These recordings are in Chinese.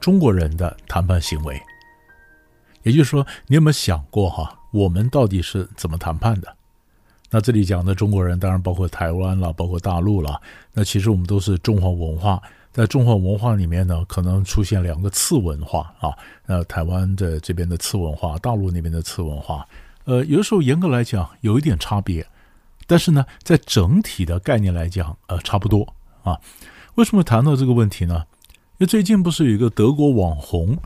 中国人的谈判行为，也就是说，你有没有想过哈，我们到底是怎么谈判的？那这里讲的中国人，当然包括台湾了，包括大陆了。那其实我们都是中华文化，在中华文化里面呢，可能出现两个次文化啊。那台湾的这边的次文化，大陆那边的次文化，呃，有的时候严格来讲有一点差别，但是呢，在整体的概念来讲，呃，差不多啊。为什么谈到这个问题呢？因为最近不是有一个德国网红？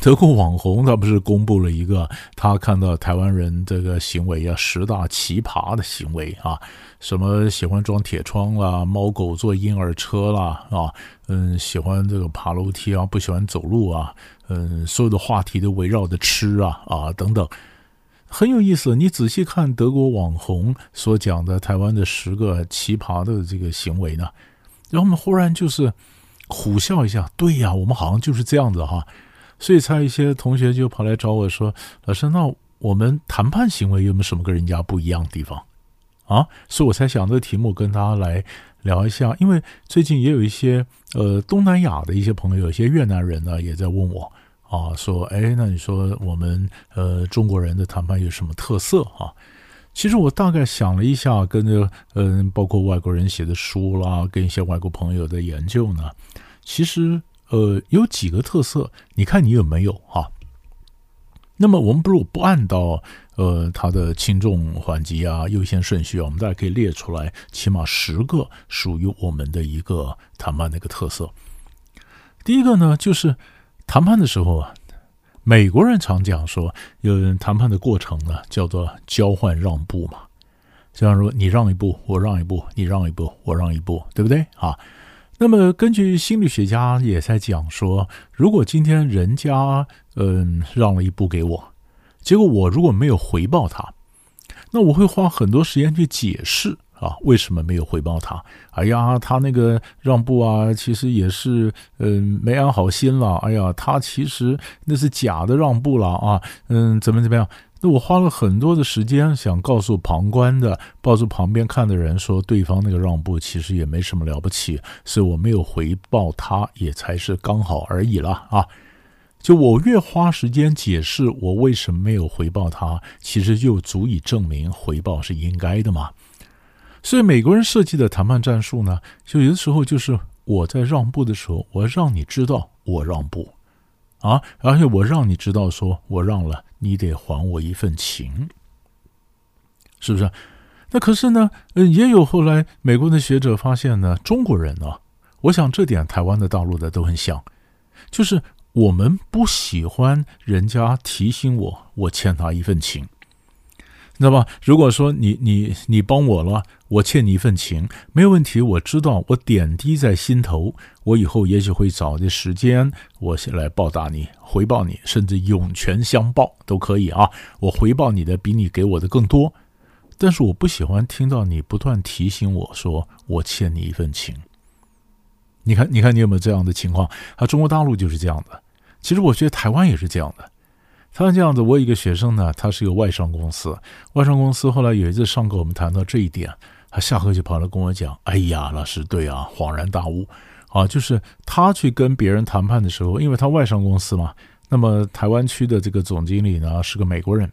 德国网红他不是公布了一个他看到台湾人这个行为啊，十大奇葩的行为啊，什么喜欢装铁窗啦，猫狗坐婴儿车啦啊，嗯，喜欢这个爬楼梯啊，不喜欢走路啊，嗯，所有的话题都围绕着吃啊啊等等，很有意思。你仔细看德国网红所讲的台湾的十个奇葩的这个行为呢，然后我们忽然就是苦笑一下，对呀，我们好像就是这样子哈。所以，才一些同学就跑来找我说：“老师，那我们谈判行为有没有什么跟人家不一样的地方啊？”所以我才想这个题目跟大家来聊一下。因为最近也有一些呃东南亚的一些朋友，有些越南人呢也在问我啊，说：“哎，那你说我们呃中国人的谈判有什么特色啊？”其实我大概想了一下，跟着嗯、包括外国人写的书啦，跟一些外国朋友的研究呢，其实。呃，有几个特色，你看你有没有哈、啊？那么我们不如不按照呃它的轻重缓急啊、优先顺序啊，我们大家可以列出来，起码十个属于我们的一个谈判的一个特色。第一个呢，就是谈判的时候啊，美国人常讲说，有人谈判的过程呢叫做交换让步嘛，就像说你让一步，我让一步，你让一步，我让一步，对不对啊？那么，根据心理学家也在讲说，如果今天人家嗯让了一步给我，结果我如果没有回报他，那我会花很多时间去解释啊，为什么没有回报他？哎呀，他那个让步啊，其实也是嗯没安好心了。哎呀，他其实那是假的让步了啊，嗯，怎么怎么样？那我花了很多的时间，想告诉旁观的、告诉旁边看的人说，对方那个让步其实也没什么了不起，所以我没有回报他，也才是刚好而已了啊。就我越花时间解释我为什么没有回报他，其实就足以证明回报是应该的嘛。所以美国人设计的谈判战术呢，就有的时候就是我在让步的时候，我让你知道我让步。啊！而且我让你知道，说我让了，你得还我一份情，是不是？那可是呢，嗯，也有后来美国的学者发现呢，中国人呢，我想这点台湾的、大陆的都很像，就是我们不喜欢人家提醒我，我欠他一份情。知道吧？如果说你你你帮我了，我欠你一份情，没有问题。我知道，我点滴在心头。我以后也许会找的时间，我先来报答你，回报你，甚至涌泉相报都可以啊。我回报你的比你给我的更多，但是我不喜欢听到你不断提醒我说我欠你一份情。你看，你看，你有没有这样的情况？啊，中国大陆就是这样的。其实我觉得台湾也是这样的。他这样子，我有一个学生呢，他是一个外商公司，外商公司后来有一次上课，我们谈到这一点，他下课就跑来跟我讲：“哎呀，老师，对啊，恍然大悟啊，就是他去跟别人谈判的时候，因为他外商公司嘛，那么台湾区的这个总经理呢是个美国人，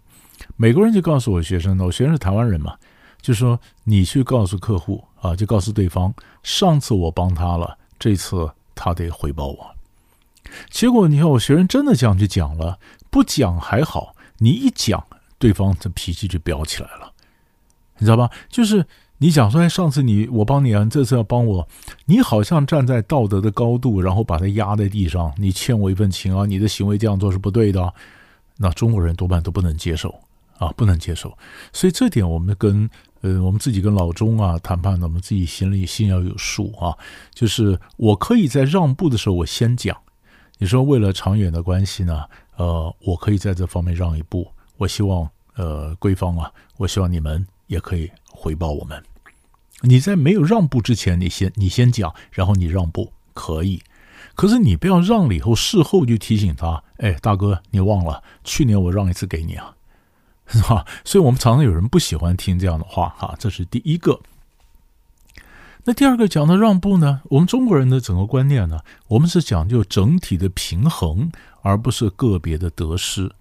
美国人就告诉我学生呢，我学生是台湾人嘛，就说你去告诉客户啊，就告诉对方，上次我帮他了，这次他得回报我。结果你看我学生真的这样去讲了。不讲还好，你一讲，对方这脾气就飙起来了，你知道吧？就是你讲说，上次你我帮你啊，这次要帮我，你好像站在道德的高度，然后把他压在地上，你欠我一份情啊，你的行为这样做是不对的，那中国人多半都不能接受啊，不能接受。所以这点我们跟呃，我们自己跟老钟啊谈判呢，我们自己心里心要有数啊，就是我可以在让步的时候我先讲。你说为了长远的关系呢，呃，我可以在这方面让一步。我希望，呃，贵方啊，我希望你们也可以回报我们。你在没有让步之前，你先你先讲，然后你让步可以。可是你不要让了以后，事后就提醒他，哎，大哥，你忘了去年我让一次给你啊，是吧？所以我们常常有人不喜欢听这样的话，哈，这是第一个。那第二个讲的让步呢？我们中国人的整个观念呢，我们是讲究整体的平衡，而不是个别的得失。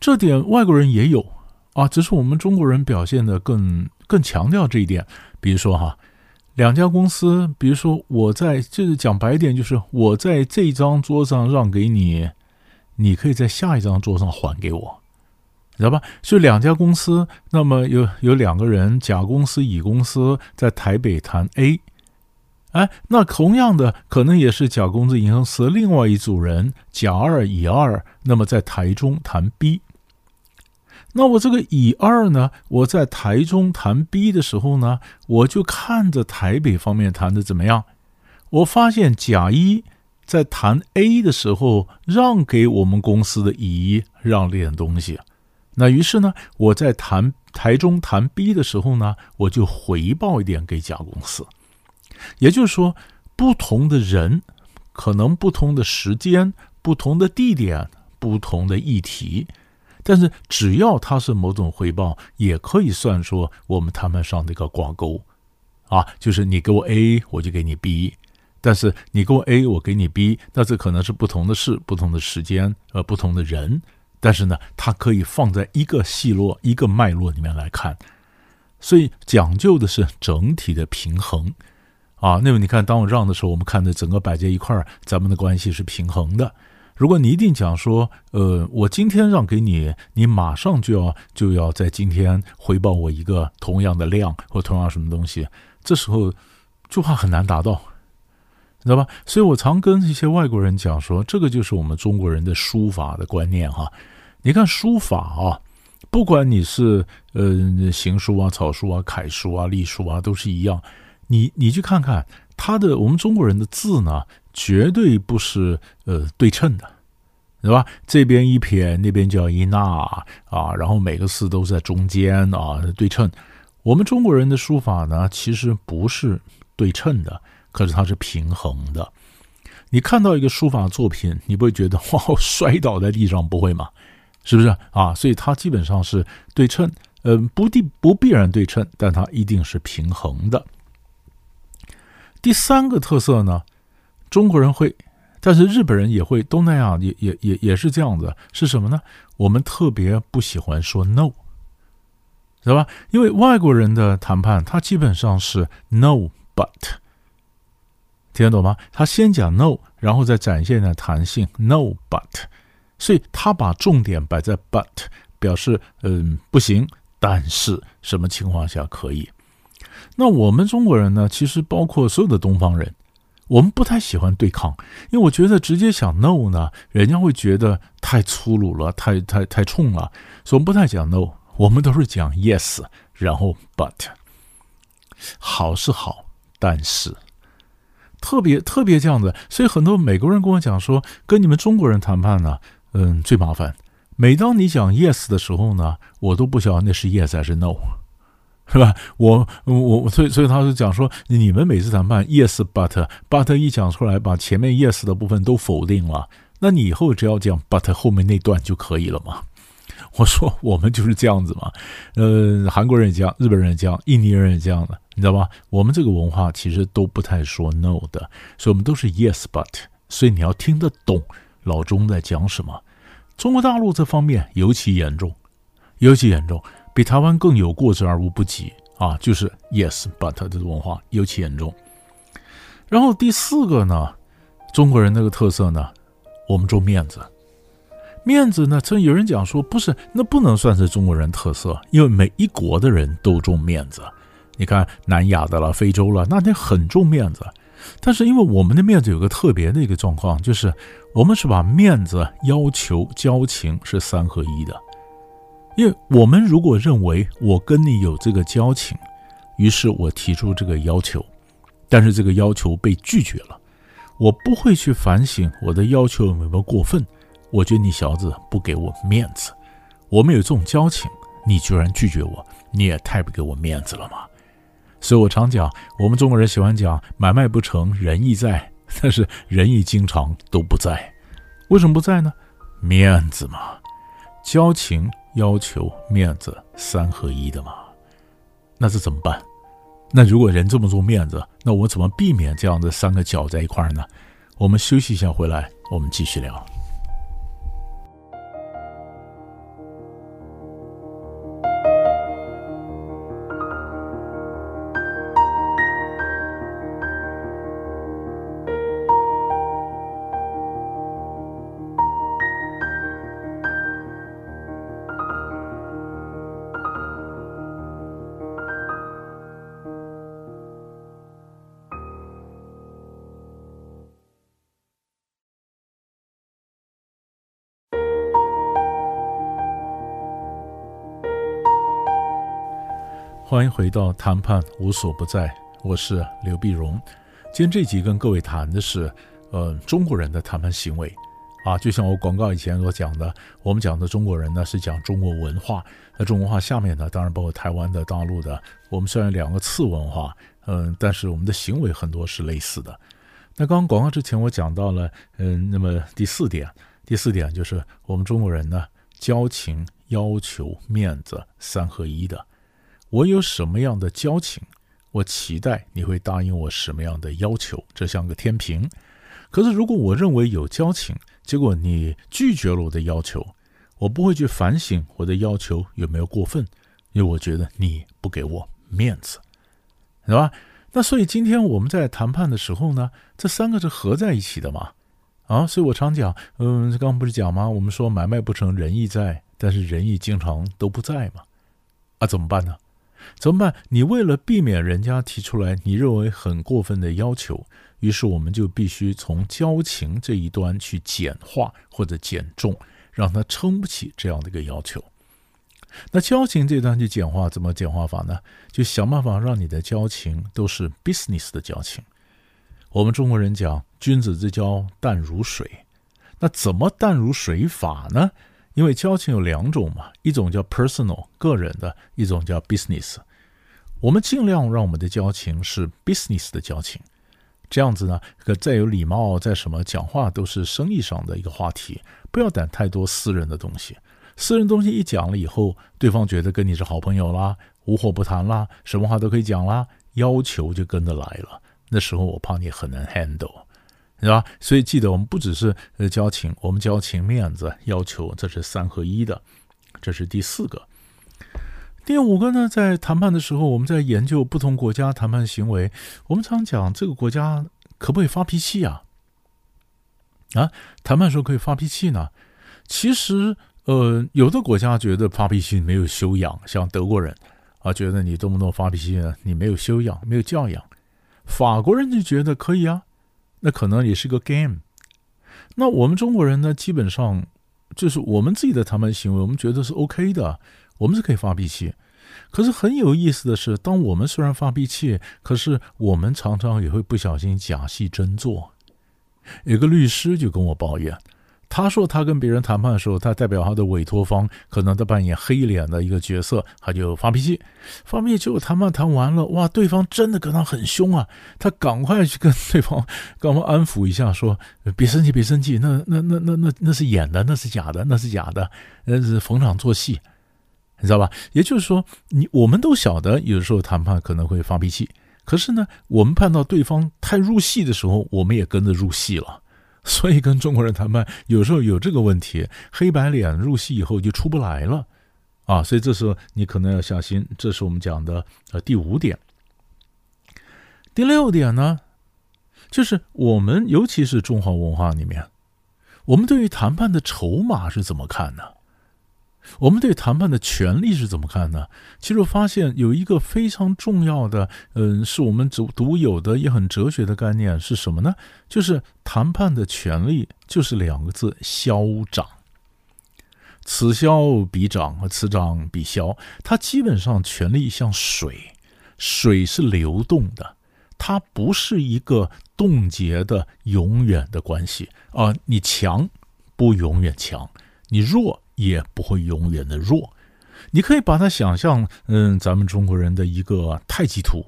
这点外国人也有啊，只是我们中国人表现的更更强调这一点。比如说哈，两家公司，比如说我在，就是讲白一点，就是我在这张桌上让给你，你可以在下一张桌上还给我。知道吧？就两家公司，那么有有两个人，甲公司、乙公司在台北谈 A，哎，那同样的可能也是甲公司、乙公司另外一组人，甲二、乙二，那么在台中谈 B。那我这个乙二呢，我在台中谈 B 的时候呢，我就看着台北方面谈的怎么样。我发现甲一在谈 A 的时候，让给我们公司的乙一让了点东西。那于是呢，我在谈台中谈 B 的时候呢，我就回报一点给甲公司。也就是说，不同的人，可能不同的时间、不同的地点、不同的议题，但是只要它是某种回报，也可以算说我们谈判上的一个挂钩啊，就是你给我 A，我就给你 B；但是你给我 A，我给你 B，那这可能是不同的事、不同的时间、呃，不同的人。但是呢，它可以放在一个系络、一个脉络里面来看，所以讲究的是整体的平衡啊。那么你看，当我让的时候，我们看的整个摆在一块儿，咱们的关系是平衡的。如果你一定讲说，呃，我今天让给你，你马上就要就要在今天回报我一个同样的量或同样什么东西，这时候就怕很难达到。知道吧？所以我常跟一些外国人讲说，这个就是我们中国人的书法的观念哈。你看书法啊，不管你是呃行书啊、草书啊、楷书啊、隶书啊，都是一样。你你去看看他的，我们中国人的字呢，绝对不是呃对称的，对吧？这边一撇，那边叫一捺啊，然后每个字都在中间啊，对称。我们中国人的书法呢，其实不是对称的。可是它是平衡的，你看到一个书法作品，你不会觉得哇，摔倒在地上，不会吗？是不是啊？所以它基本上是对称，嗯、不必不必然对称，但它一定是平衡的。第三个特色呢，中国人会，但是日本人也会，东南亚也也也也是这样子，是什么呢？我们特别不喜欢说 no，知道吧？因为外国人的谈判，他基本上是 no but。听得懂吗？他先讲 no，然后再展现的弹性 no but，所以他把重点摆在 but，表示嗯不行，但是什么情况下可以？那我们中国人呢？其实包括所有的东方人，我们不太喜欢对抗，因为我觉得直接讲 no 呢，人家会觉得太粗鲁了，太太太冲了，所以我们不太讲 no，我们都是讲 yes，然后 but，好是好，但是。特别特别这样子，所以很多美国人跟我讲说，跟你们中国人谈判呢，嗯，最麻烦。每当你讲 yes 的时候呢，我都不晓得那是 yes 还是 no，是吧？我我所以所以他就讲说，你们每次谈判 yes but but 一讲出来，把前面 yes 的部分都否定了，那你以后只要讲 but 后面那段就可以了嘛。我说我们就是这样子嘛，呃，韩国人也这样，日本人也这样，印尼人也这样的，你知道吧？我们这个文化其实都不太说 no 的，所以我们都是 yes but，所以你要听得懂老中在讲什么。中国大陆这方面尤其严重，尤其严重，比台湾更有过之而无不及啊！就是 yes but 的文化尤其严重。然后第四个呢，中国人那个特色呢，我们重面子。面子呢？曾有人讲说，不是，那不能算是中国人特色，因为每一国的人都重面子。你看南亚的了，非洲了，那得很重面子。但是因为我们的面子有个特别的一个状况，就是我们是把面子、要求、交情是三合一的。因为我们如果认为我跟你有这个交情，于是我提出这个要求，但是这个要求被拒绝了。我不会去反省我的要求有没有过分。我觉得你小子不给我面子，我们有这种交情，你居然拒绝我，你也太不给我面子了嘛！所以我常讲，我们中国人喜欢讲买卖不成仁义在，但是仁义经常都不在。为什么不在呢？面子嘛，交情、要求、面子三合一的嘛。那这怎么办？那如果人这么重面子，那我怎么避免这样的三个搅在一块儿呢？我们休息一下，回来我们继续聊。欢迎回到谈判无所不在，我是刘碧荣。今天这集跟各位谈的是，呃，中国人的谈判行为啊，就像我广告以前所讲的，我们讲的中国人呢是讲中国文化，那中国文化下面呢，当然包括台湾的、大陆的。我们虽然两个次文化，嗯，但是我们的行为很多是类似的。那刚刚广告之前我讲到了，嗯，那么第四点，第四点就是我们中国人呢，交情、要求、面子三合一的。我有什么样的交情，我期待你会答应我什么样的要求，这像个天平。可是如果我认为有交情，结果你拒绝了我的要求，我不会去反省我的要求有没有过分，因为我觉得你不给我面子，是吧？那所以今天我们在谈判的时候呢，这三个是合在一起的嘛？啊，所以我常讲，嗯，刚刚不是讲吗？我们说买卖不成仁义在，但是仁义经常都不在嘛？啊，怎么办呢？怎么办？你为了避免人家提出来你认为很过分的要求，于是我们就必须从交情这一端去简化或者减重，让他撑不起这样的一个要求。那交情这段去简化，怎么简化法呢？就想办法让你的交情都是 business 的交情。我们中国人讲君子之交淡如水，那怎么淡如水法呢？因为交情有两种嘛，一种叫 personal 个人的，一种叫 business。我们尽量让我们的交情是 business 的交情，这样子呢，可再有礼貌，再什么讲话都是生意上的一个话题，不要谈太多私人的东西。私人东西一讲了以后，对方觉得跟你是好朋友啦，无话不谈啦，什么话都可以讲啦，要求就跟着来了。那时候我怕你很难 handle。是吧？所以记得，我们不只是呃交情，我们交情、面子、要求，这是三合一的。这是第四个。第五个呢，在谈判的时候，我们在研究不同国家谈判行为。我们常讲，这个国家可不可以发脾气啊？啊，谈判时候可以发脾气呢？其实，呃，有的国家觉得发脾气没有修养，像德国人啊，觉得你动不动发脾气呢，你没有修养，没有教养。法国人就觉得可以啊。那可能也是个 game。那我们中国人呢，基本上就是我们自己的谈判行为，我们觉得是 OK 的，我们是可以发脾气。可是很有意思的是，当我们虽然发脾气，可是我们常常也会不小心假戏真做。有个律师就跟我抱怨。他说，他跟别人谈判的时候，他代表他的委托方，可能在扮演黑脸的一个角色，他就发脾气。发脾气，结果谈判谈完了，哇，对方真的跟他很凶啊！他赶快去跟对方，赶快安抚一下，说：“别生气，别生气，那那那那那那是演的，那是假的，那是假的，那是逢场作戏，你知道吧？”也就是说，你我们都晓得，有时候谈判可能会发脾气，可是呢，我们判到对方太入戏的时候，我们也跟着入戏了。所以跟中国人谈判，有时候有这个问题，黑白脸入戏以后就出不来了，啊，所以这时候你可能要小心。这是我们讲的呃第五点。第六点呢，就是我们尤其是中华文化里面，我们对于谈判的筹码是怎么看呢？我们对谈判的权利是怎么看呢？其实我发现有一个非常重要的，嗯，是我们独独有的也很哲学的概念是什么呢？就是谈判的权利就是两个字：消长。此消彼长，此长彼消。它基本上权力像水，水是流动的，它不是一个冻结的永远的关系啊！你强不永远强，你弱也不会永远的弱。你可以把它想象，嗯，咱们中国人的一个太极图。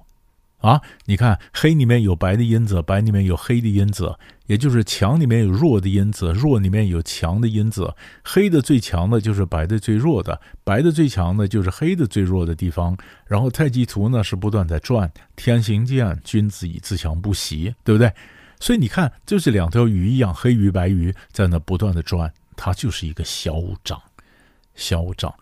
啊，你看黑里面有白的因子，白里面有黑的因子，也就是强里面有弱的因子，弱里面有强的因子。黑的最强的就是白的最弱的，白的最强的就是黑的最弱的地方。然后太极图呢是不断在转，天行健，君子以自强不息，对不对？所以你看，就是两条鱼一样，黑鱼白鱼在那不断的转，他就是一个嚣张，嚣张，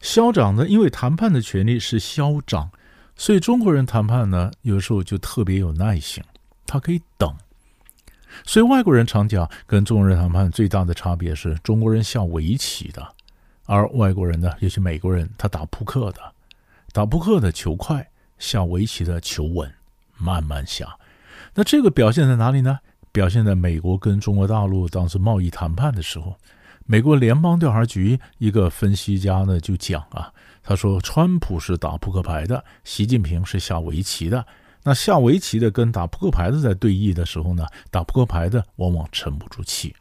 嚣张呢，因为谈判的权利是嚣张。所以中国人谈判呢，有时候就特别有耐性，他可以等。所以外国人常讲，跟中国人谈判最大的差别是中国人下围棋的，而外国人呢，尤其美国人，他打扑克的，打扑克的求快，下围棋的求稳，慢慢下。那这个表现在哪里呢？表现在美国跟中国大陆当时贸易谈判的时候，美国联邦调查局一个分析家呢就讲啊。他说：“川普是打扑克牌的，习近平是下围棋的。那下围棋的跟打扑克牌的在对弈的时候呢，打扑克牌的往往沉不住气。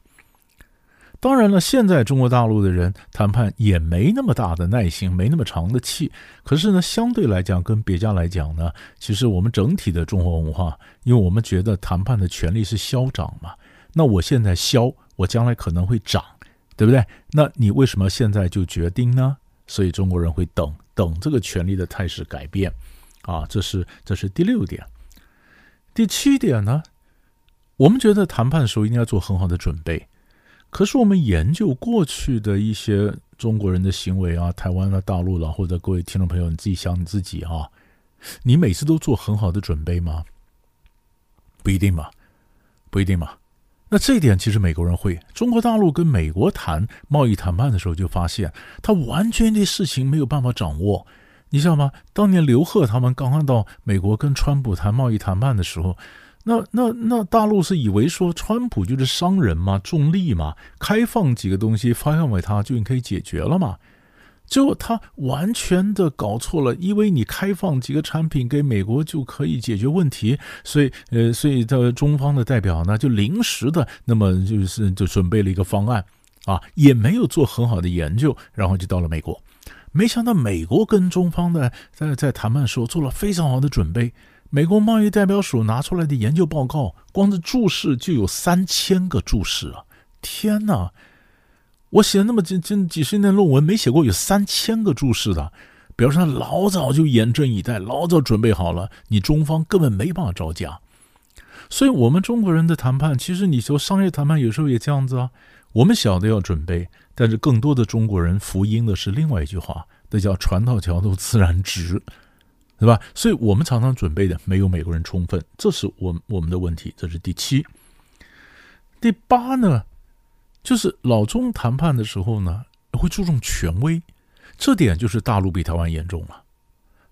当然了，现在中国大陆的人谈判也没那么大的耐心，没那么长的气。可是呢，相对来讲，跟别家来讲呢，其实我们整体的中国文化，因为我们觉得谈判的权利是消长嘛。那我现在消，我将来可能会涨，对不对？那你为什么现在就决定呢？”所以中国人会等等这个权力的态势改变，啊，这是这是第六点。第七点呢，我们觉得谈判的时候应该做很好的准备。可是我们研究过去的一些中国人的行为啊，台湾的、大陆了，或者各位听众朋友，你自己想你自己啊，你每次都做很好的准备吗？不一定吧，不一定吧。那这一点其实美国人会，中国大陆跟美国谈贸易谈判的时候就发现，他完全对事情没有办法掌握，你知道吗？当年刘鹤他们刚刚到美国跟川普谈贸易谈判的时候，那那那大陆是以为说川普就是商人嘛，重利嘛，开放几个东西发放给他就可以解决了嘛。结果他完全的搞错了，因为你开放几个产品给美国就可以解决问题，所以呃，所以的中方的代表呢就临时的那么就是就准备了一个方案啊，也没有做很好的研究，然后就到了美国，没想到美国跟中方的在在谈判的时候做了非常好的准备，美国贸易代表署拿出来的研究报告，光是注释就有三千个注释啊，天哪！我写了那么几几几十年论文，没写过有三千个注释的，表示他老早就严阵以待，老早准备好了。你中方根本没办法招架，所以，我们中国人的谈判，其实你说商业谈判有时候也这样子啊。我们晓得要准备，但是更多的中国人福音的是另外一句话，那叫“船到桥头自然直”，对吧？所以我们常常准备的没有美国人充分，这是我们我们的问题。这是第七，第八呢？就是老中谈判的时候呢，会注重权威，这点就是大陆比台湾严重了。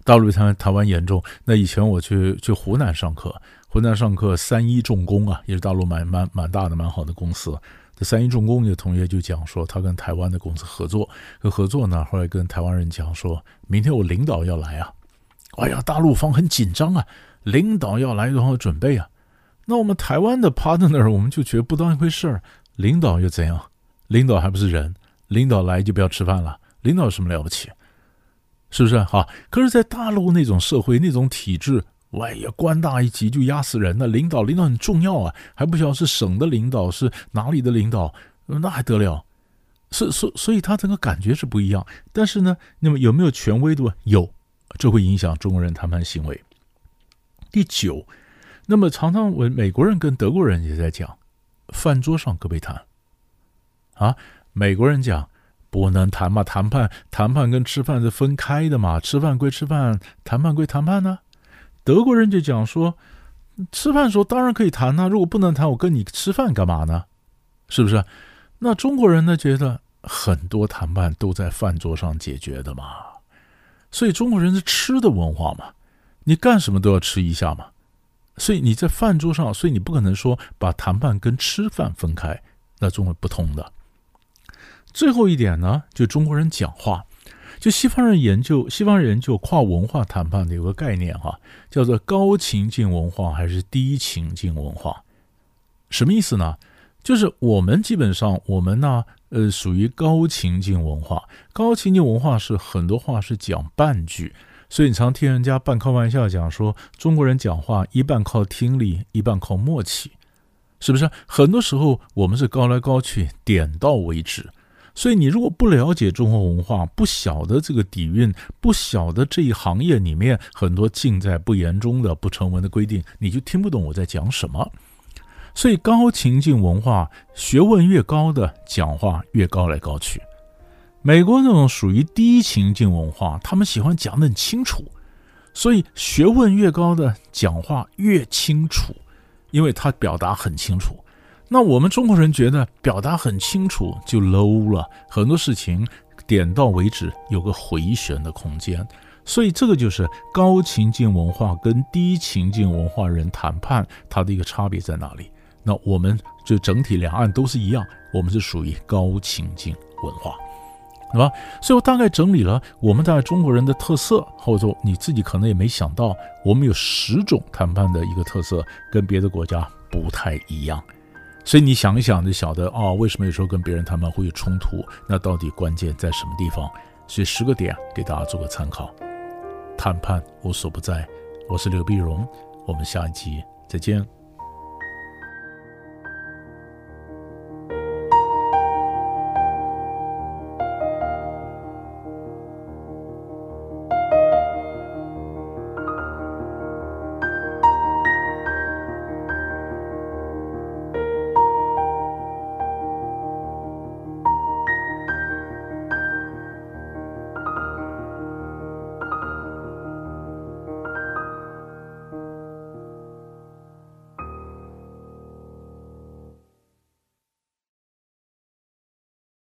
大陆比台湾台湾严重。那以前我去去湖南上课，湖南上课，三一重工啊，也是大陆蛮蛮蛮大的蛮好的公司。这三一重工有同学就讲说，他跟台湾的公司合作，跟合作呢，后来跟台湾人讲说，明天我领导要来啊，哎呀，大陆方很紧张啊，领导要来，然后准备啊。那我们台湾的 partner，我们就觉得不当一回事儿。领导又怎样？领导还不是人？领导来就不要吃饭了？领导有什么了不起？是不是？哈，可是，在大陆那种社会、那种体制，哎呀，官大一级就压死人了。领导，领导很重要啊，还不晓得是省的领导，是哪里的领导，那还得了？所所所以，他整个感觉是不一样。但是呢，那么有没有权威度？有，这会影响中国人谈判行为。第九，那么常常我美国人跟德国人也在讲。饭桌上可不可以谈？啊，美国人讲不能谈嘛，谈判谈判跟吃饭是分开的嘛，吃饭归吃饭，谈判归谈判呢。德国人就讲说，吃饭的时候当然可以谈呐，如果不能谈，我跟你吃饭干嘛呢？是不是？那中国人呢，觉得很多谈判都在饭桌上解决的嘛，所以中国人是吃的文化嘛，你干什么都要吃一下嘛。所以你在饭桌上，所以你不可能说把谈判跟吃饭分开，那中国不通的。最后一点呢，就中国人讲话，就西方人研究，西方人研究跨文化谈判的有个概念哈，叫做高情境文化还是低情境文化？什么意思呢？就是我们基本上我们呢，呃，属于高情境文化。高情境文化是很多话是讲半句，所以你常听人家半开玩笑讲说，中国人讲话一半靠听力，一半靠默契，是不是？很多时候我们是高来高去，点到为止。所以你如果不了解中国文化，不晓得这个底蕴，不晓得这一行业里面很多尽在不言中的不成文的规定，你就听不懂我在讲什么。所以高情境文化，学问越高的讲话越高来高去。美国那种属于低情境文化，他们喜欢讲得很清楚，所以学问越高的讲话越清楚，因为他表达很清楚。那我们中国人觉得表达很清楚就 low 了，很多事情点到为止，有个回旋的空间。所以这个就是高情境文化跟低情境文化人谈判，它的一个差别在哪里？那我们就整体两岸都是一样，我们是属于高情境文化，对吧？所以我大概整理了我们大概中国人的特色，或者说你自己可能也没想到，我们有十种谈判的一个特色，跟别的国家不太一样。所以你想一想，就晓得啊、为什么有时候跟别人谈判会有冲突？那到底关键在什么地方？所以十个点给大家做个参考。谈判无所不在，我是刘碧荣，我们下一集再见。